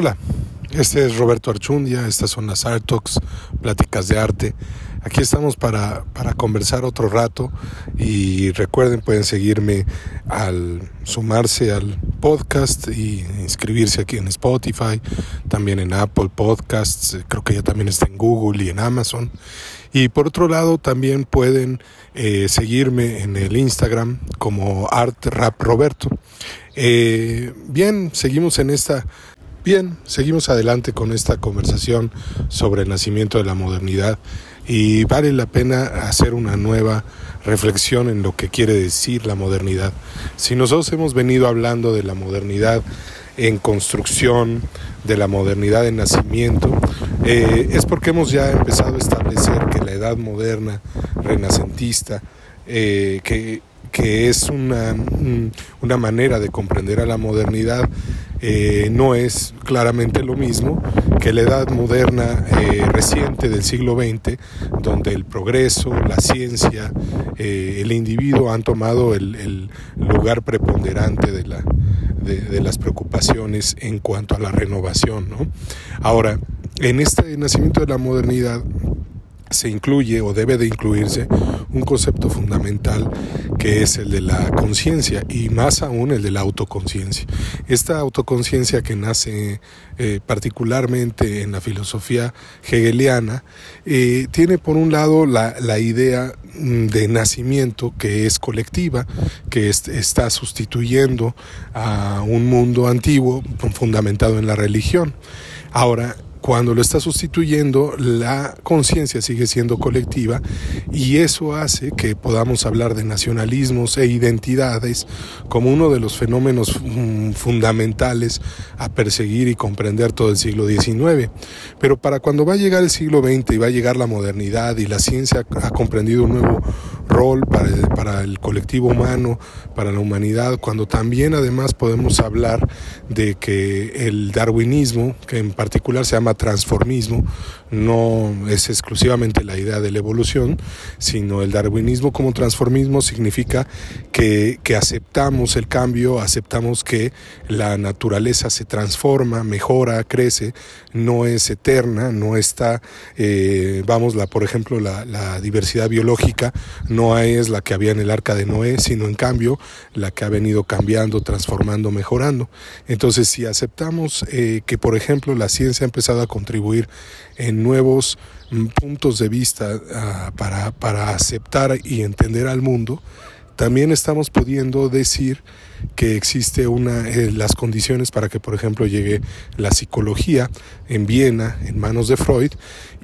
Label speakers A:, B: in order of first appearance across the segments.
A: Hola, este es Roberto Archundia, estas son las Art Talks, pláticas de arte. Aquí estamos para, para, conversar otro rato y recuerden, pueden seguirme al sumarse al podcast y inscribirse aquí en Spotify, también en Apple Podcasts, creo que ya también está en Google y en Amazon. Y por otro lado, también pueden eh, seguirme en el Instagram como Art Rap Roberto. Eh, bien, seguimos en esta Bien, seguimos adelante con esta conversación sobre el nacimiento de la modernidad y vale la pena hacer una nueva reflexión en lo que quiere decir la modernidad. Si nosotros hemos venido hablando de la modernidad en construcción, de la modernidad en nacimiento, eh, es porque hemos ya empezado a establecer que la edad moderna, renacentista, eh, que, es una, una manera de comprender a la modernidad, eh, no es claramente lo mismo que la edad moderna eh, reciente del siglo XX, donde el progreso, la ciencia, eh, el individuo han tomado el, lugar preponderante de, la, de, las preocupaciones en cuanto a la renovación. ¿no? Ahora, en este nacimiento de la modernidad, se incluye o debe de incluirse un concepto fundamental que es el de la conciencia y más aún el de la autoconciencia. Esta autoconciencia que nace eh, particularmente en la filosofía hegeliana eh, tiene por un lado la, la, idea mm, de nacimiento que es colectiva, que está sustituyendo a un mundo antiguo fundamentado en la religión. Ahora, cuando lo está sustituyendo, la conciencia sigue siendo colectiva y eso hace que podamos hablar de nacionalismos e identidades como uno de los fenómenos mm, fundamentales a perseguir y comprender todo el siglo XIX. Pero para cuando va a llegar el siglo XX y va a llegar la modernidad y la ciencia ha comprendido un nuevo rol para para el colectivo humano, para la humanidad, cuando también además podemos hablar de que el darwinismo, que en particular se llama transformismo no es exclusivamente la idea de la evolución, sino el darwinismo como transformismo significa que, aceptamos el cambio, aceptamos que la naturaleza se transforma, mejora, crece, no es eterna, no está, eh, vamos, la, por ejemplo, la, diversidad biológica no es la que había en el arca de Noé, sino en cambio la que ha venido cambiando, transformando, mejorando. Entonces, si aceptamos eh, que, por ejemplo, la ciencia ha empezado a contribuir en nuevos mm, puntos de vista ah, para, para aceptar y entender al mundo, también estamos pudiendo decir que existe una eh, las condiciones para que por ejemplo llegue la psicología en Viena en manos de Freud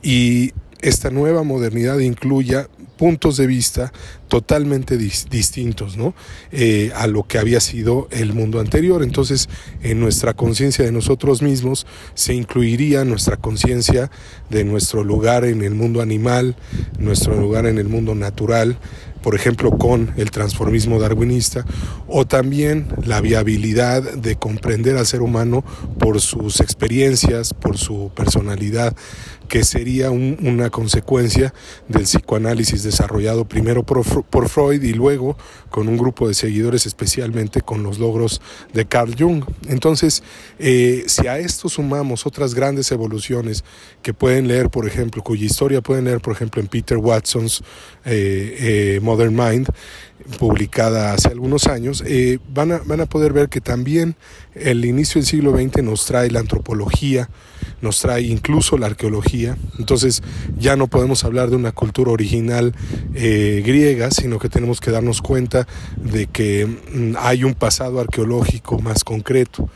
A: y esta nueva modernidad incluya puntos de vista totalmente distintos ¿no? Eh, a lo que había sido el mundo anterior. Entonces, en nuestra conciencia de nosotros mismos se incluiría nuestra conciencia de nuestro lugar en el mundo animal, nuestro lugar en el mundo natural, por ejemplo, con el transformismo darwinista, o también la viabilidad de comprender al ser humano por sus experiencias, por su personalidad, que sería una consecuencia del psicoanálisis desarrollado primero por, Freud y luego con un grupo de seguidores, especialmente con los logros de Carl Jung. Entonces, eh, si a esto sumamos otras grandes evoluciones que pueden leer, por ejemplo, cuya historia pueden leer, por ejemplo, en Peter Watson's eh, eh, Modern Mind, publicada hace algunos años, eh, van, a, van a poder ver que también el inicio del siglo XX nos trae la antropología, nos trae incluso la arqueología. Entonces ya no podemos hablar de una cultura original eh, griega, sino que tenemos que darnos cuenta de que mm, hay un pasado arqueológico más concreto.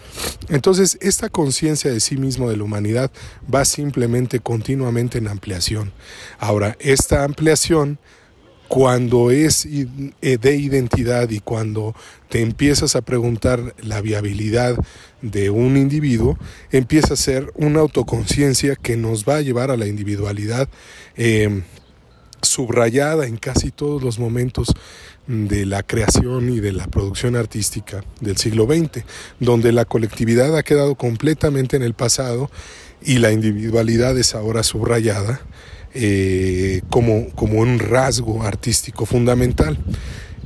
A: Entonces esta conciencia de sí mismo de la humanidad va simplemente continuamente en ampliación. Ahora, esta ampliación cuando es eh, de identidad y cuando te empiezas a preguntar la viabilidad de un individuo, empieza a ser una autoconciencia que nos va a llevar a la individualidad em, subrayada en casi todos los momentos de la creación y de la producción artística del siglo XX, donde la colectividad ha quedado completamente en el pasado y la individualidad es ahora subrayada eh, como, como un rasgo artístico fundamental.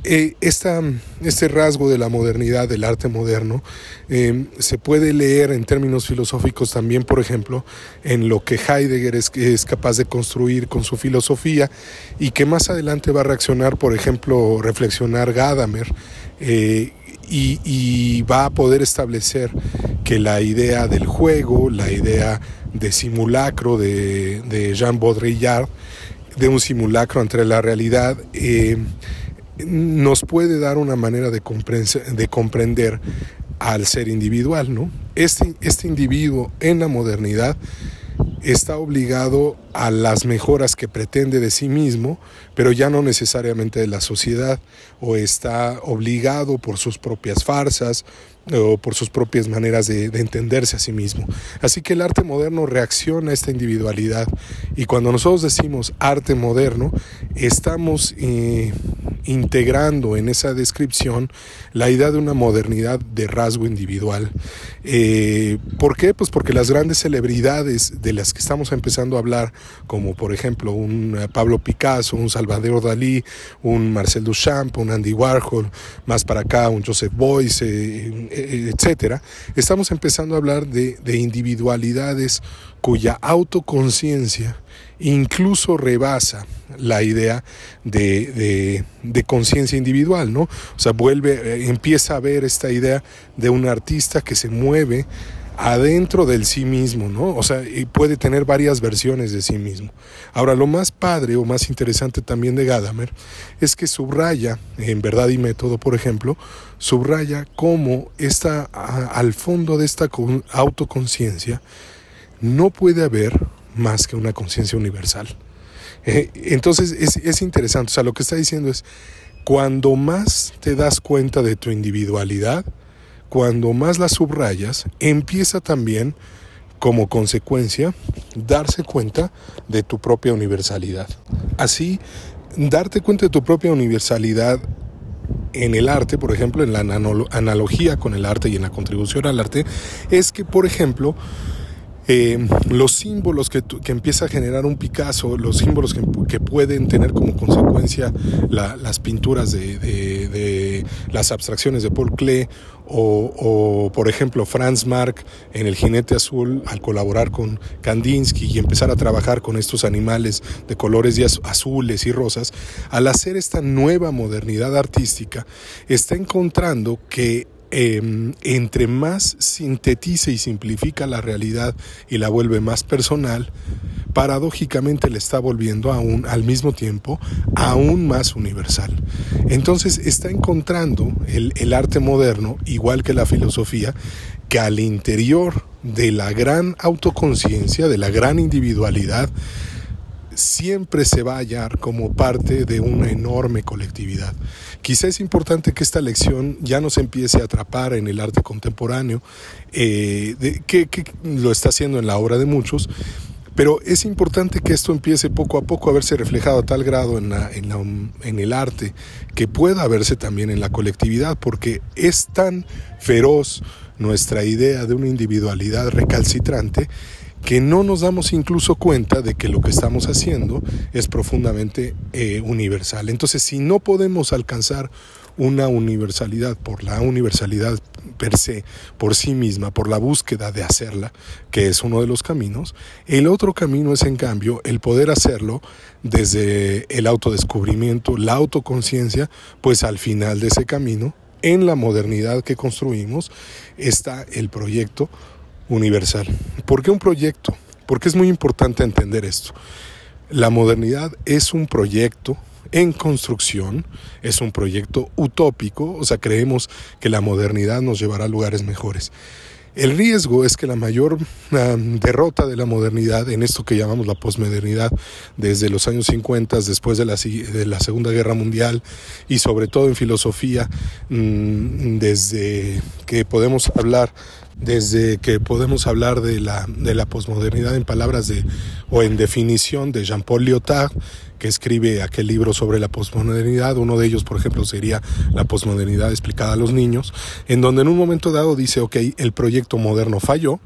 A: eh, este rasgo de la modernidad, del arte moderno, eh, se puede leer en términos filosóficos también, por ejemplo, en lo que Heidegger es, es, capaz de construir con su filosofía y que más adelante va a reaccionar, por ejemplo, reflexionar Gadamer eh, y, y va a poder establecer que la idea del juego, la idea de simulacro de, de Jean Baudrillard, de un simulacro entre la realidad, eh, nos puede dar una manera de, de comprender al ser individual, ¿no? Este, este individuo en la modernidad está obligado a las mejoras que pretende de sí mismo, pero ya no necesariamente de la sociedad, o está obligado por sus propias farsas o por sus propias maneras de, entenderse a sí mismo. Así que el arte moderno reacciona a esta individualidad y cuando nosotros decimos arte moderno, estamos eh, integrando en esa descripción la idea de una modernidad de rasgo individual. Eh, ¿Por qué? Pues porque las grandes celebridades de las que estamos empezando a hablar, como por ejemplo un eh, Pablo Picasso, un Salvador Dalí, un Marcel Duchamp, un Andy Warhol, más para acá un Joseph Beuys, eh, etcétera, estamos empezando a hablar de, de individualidades cuya autoconciencia incluso rebasa la idea de, conciencia individual, ¿no? O sea, vuelve, eh, empieza a ver esta idea de un artista que se mueve adentro del sí mismo, ¿no? O sea, y puede tener varias versiones de sí mismo. Ahora, lo más padre o más interesante también de Gadamer es que subraya, en verdad y método, por ejemplo, subraya cómo está al fondo de esta autoconciencia no puede haber más que una conciencia universal. Eh, entonces es, es interesante, o sea, lo que está diciendo es, cuando más te das cuenta de tu individualidad, cuando más la subrayas, empieza también como consecuencia darse cuenta de tu propia universalidad. Así, darte cuenta de tu propia universalidad en el arte, por ejemplo, en la analogía con el arte y en la contribución al arte, es que, por ejemplo, eh, los símbolos que, empieza a generar un Picasso, los símbolos que, pueden tener como consecuencia las pinturas de, las abstracciones de Paul Klee o, por ejemplo Franz Marc en El jinete azul al colaborar con Kandinsky y empezar a trabajar con estos animales de colores azules y rosas, al hacer esta nueva modernidad artística, está encontrando que Em, entre más sintetiza y simplifica la realidad y la vuelve más personal, paradójicamente le está volviendo aún al mismo tiempo aún más universal. Entonces está encontrando el, el arte moderno, igual que la filosofía, que al interior de la gran autoconciencia, de la gran individualidad, siempre se va a hallar como parte de una enorme colectividad. Quizá es importante que esta lección ya nos empiece a atrapar en el arte contemporáneo, eh, que, lo está haciendo en la obra de muchos, pero es importante que esto empiece poco a poco a verse reflejado a tal grado en, en, el arte que pueda verse también en la colectividad, porque es tan feroz nuestra idea de una individualidad recalcitrante que no nos damos incluso cuenta de que lo que estamos haciendo es profundamente eh, universal. Entonces, si no podemos alcanzar una universalidad por la universalidad per se, por sí misma, por la búsqueda de hacerla, que es uno de los caminos, el otro camino es en cambio el poder hacerlo desde el autodescubrimiento, la autoconciencia, pues al final de ese camino, en la modernidad que construimos, está el proyecto universal. ¿Por qué un proyecto? Porque es muy importante entender esto. La modernidad es un proyecto en construcción, es un proyecto utópico, o sea, creemos que la modernidad nos llevará a lugares mejores. El riesgo es que la mayor derrota de la modernidad en esto que llamamos la posmodernidad desde los años 50, después de la, de la Segunda Guerra Mundial y sobre todo en filosofía, mm, desde que podemos hablar desde que podemos hablar de la, de la posmodernidad en palabras de, o en definición de Jean-Paul Lyotard, que escribe aquel libro sobre la posmodernidad, uno de ellos, por ejemplo, sería la posmodernidad explicada a los niños, en donde en un momento dado dice, ok, el proyecto moderno falló,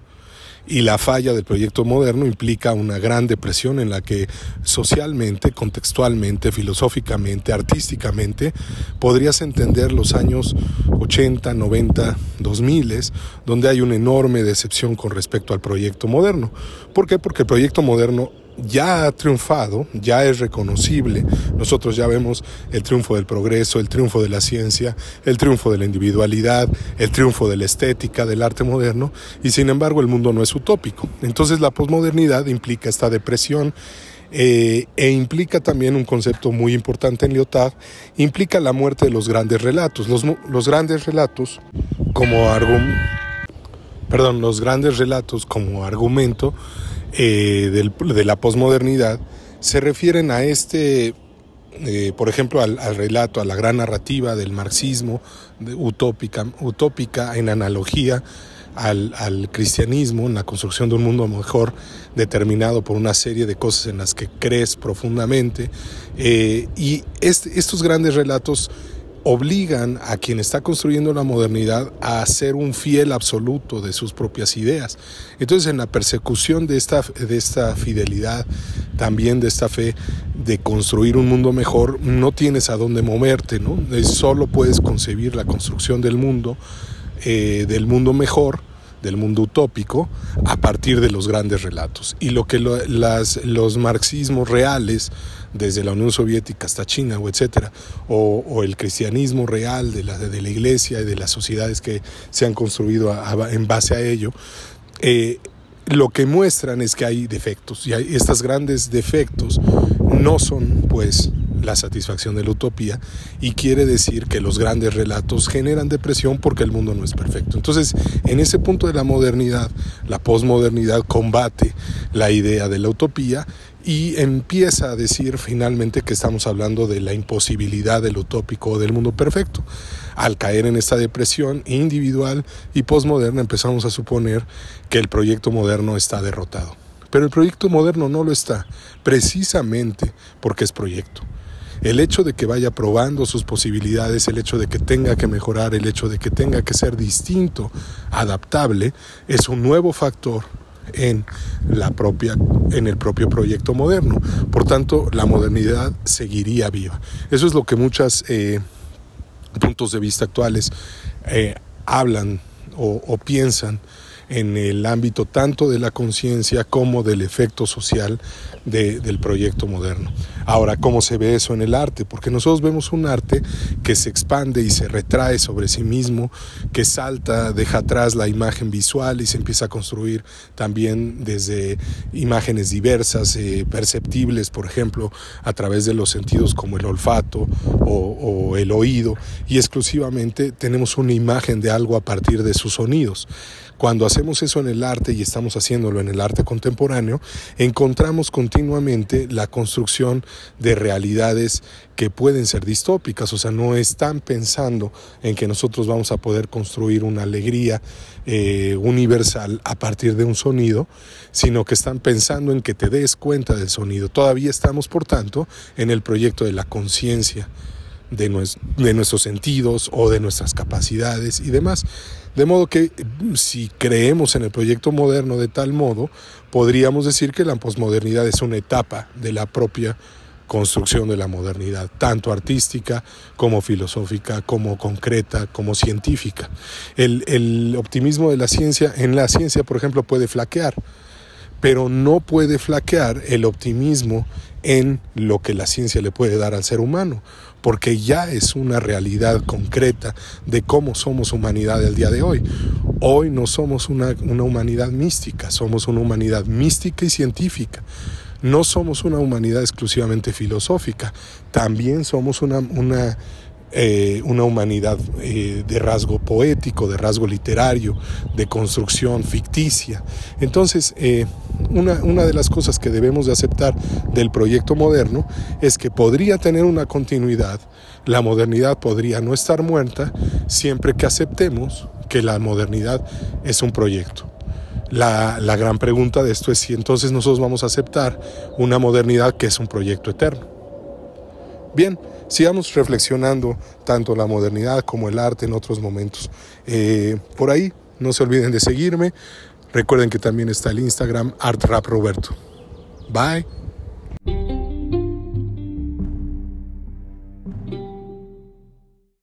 A: Y la falla del proyecto moderno implica una gran depresión en la que socialmente, contextualmente, filosóficamente, artísticamente, podrías entender los años 80, 90, 2000, donde hay una enorme decepción con respecto al proyecto moderno. ¿Por qué? Porque el proyecto moderno ya ha triunfado, ya es reconocible. Nosotros ya vemos el triunfo del progreso, el triunfo de la ciencia, el triunfo de la individualidad, el triunfo de la estética, del arte moderno, y sin embargo el mundo no es utópico. Entonces la posmodernidad implica esta depresión eh, e implica también un concepto muy importante en Lyotard, implica la muerte de los grandes relatos. Los, grandes relatos como perdón, los grandes relatos como argumento eh, de la posmodernidad se refieren a este, eh, por ejemplo, al, relato, a la gran narrativa del marxismo utópica, utópica en analogía al, cristianismo, en la construcción de un mundo mejor determinado por una serie de cosas en las que crees profundamente. Eh, y estos grandes relatos obligan a quien está construyendo la modernidad a ser un fiel absoluto de sus propias ideas. Entonces, en la persecución de esta, de esta fidelidad, también de esta fe de construir un mundo mejor, no tienes a dónde moverte, ¿no? Solo puedes concebir la construcción del mundo, eh, del mundo mejor, del mundo utópico a partir de los grandes relatos. Y lo que las, los marxismos reales desde la Unión Soviética hasta China o etcétera, o, el cristianismo real de la, de la iglesia y de las sociedades que se han construido en base a ello, eh, lo que muestran es que hay defectos y hay, estos grandes defectos no son pues la satisfacción de la utopía y quiere decir que los grandes relatos generan depresión porque el mundo no es perfecto. Entonces, en ese punto de la modernidad, la posmodernidad combate la idea de la utopía y empieza a decir finalmente que estamos hablando de la imposibilidad del utópico o del mundo perfecto. Al caer en esta depresión individual y posmoderna empezamos a suponer que el proyecto moderno está derrotado. Pero el proyecto moderno no lo está, precisamente porque es proyecto. El hecho de que vaya probando sus posibilidades, el hecho de que tenga que mejorar, el hecho de que tenga que ser distinto, adaptable, es un nuevo factor en, la propia, en el propio proyecto moderno. Por tanto, la modernidad seguiría viva. Eso es lo que muchos eh, puntos de vista actuales eh, hablan o piensan en el ámbito tanto de la conciencia como del efecto social del proyecto moderno. Ahora, ¿cómo se ve eso en el arte? Porque nosotros vemos un arte que se expande y se retrae sobre sí mismo, que salta, deja atrás la imagen visual y se empieza a construir también desde imágenes diversas, eh, perceptibles, por ejemplo, a través de los sentidos como el olfato o, o el oído, y exclusivamente tenemos una imagen de algo a partir de sus sonidos. Cuando hacemos eso en el arte y estamos haciéndolo en el arte contemporáneo, encontramos continuamente la construcción de realidades que pueden ser distópicas, o sea, no están pensando en que nosotros vamos a poder construir una alegría eh, universal a partir de un sonido, sino que están pensando en que te des cuenta del sonido. Todavía estamos, por tanto, en el proyecto de la conciencia de, nuestros sentidos o de nuestras capacidades y demás. De modo que si creemos en el proyecto moderno de tal modo, podríamos decir que la posmodernidad es una etapa de la propia construcción de la modernidad, tanto artística como filosófica, como concreta, como científica. El, el optimismo de la ciencia, en la ciencia, por ejemplo, puede flaquear, pero no puede flaquear el optimismo en lo que la ciencia le puede dar al ser humano, porque ya es una realidad concreta de cómo somos humanidad el día de hoy. Hoy no somos una, humanidad mística, somos una humanidad mística y científica. No somos una humanidad exclusivamente filosófica, también somos una, una eh, una humanidad eh, de rasgo poético, de rasgo literario, de construcción ficticia. Entonces, eh, una, una, de las cosas que debemos de aceptar del proyecto moderno es que podría tener una continuidad, la modernidad podría no estar muerta siempre que aceptemos que la modernidad es un proyecto. La, la gran pregunta de esto es si entonces nosotros vamos a aceptar una modernidad que es un proyecto eterno. Bien, sigamos reflexionando tanto la modernidad como el arte en otros momentos. Eh, por ahí, no se olviden de seguirme. Recuerden que también está el Instagram Art Rap Roberto. Bye.